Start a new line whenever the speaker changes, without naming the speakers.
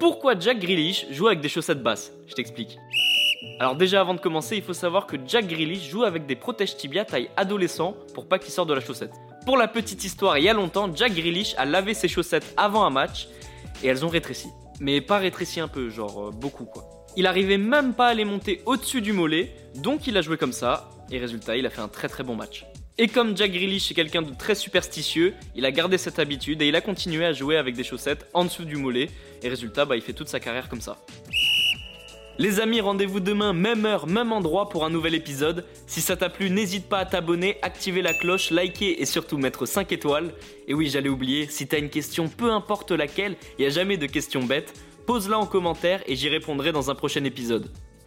Pourquoi Jack Grealish joue avec des chaussettes basses? Je t'explique. Alors déjà avant de commencer, il faut savoir que Jack Grealish joue avec des protèges tibia taille adolescent pour pas qu'il sorte de la chaussette. Pour la petite histoire, il y a longtemps, Jack Grealish a lavé ses chaussettes avant un match et elles ont rétréci. Mais pas rétréci un peu, genre euh, beaucoup quoi. Il arrivait même pas à les monter au-dessus du mollet, donc il a joué comme ça, et résultat, il a fait un très très bon match. Et comme Jack Grealish est quelqu'un de très superstitieux, il a gardé cette habitude et il a continué à jouer avec des chaussettes en dessous du mollet, et résultat, bah, il fait toute sa carrière comme ça. Les amis, rendez-vous demain, même heure, même endroit pour un nouvel épisode. Si ça t'a plu, n'hésite pas à t'abonner, activer la cloche, liker et surtout mettre 5 étoiles. Et oui, j'allais oublier, si t'as une question, peu importe laquelle, il n'y a jamais de questions bêtes, pose-la en commentaire et j'y répondrai dans un prochain épisode.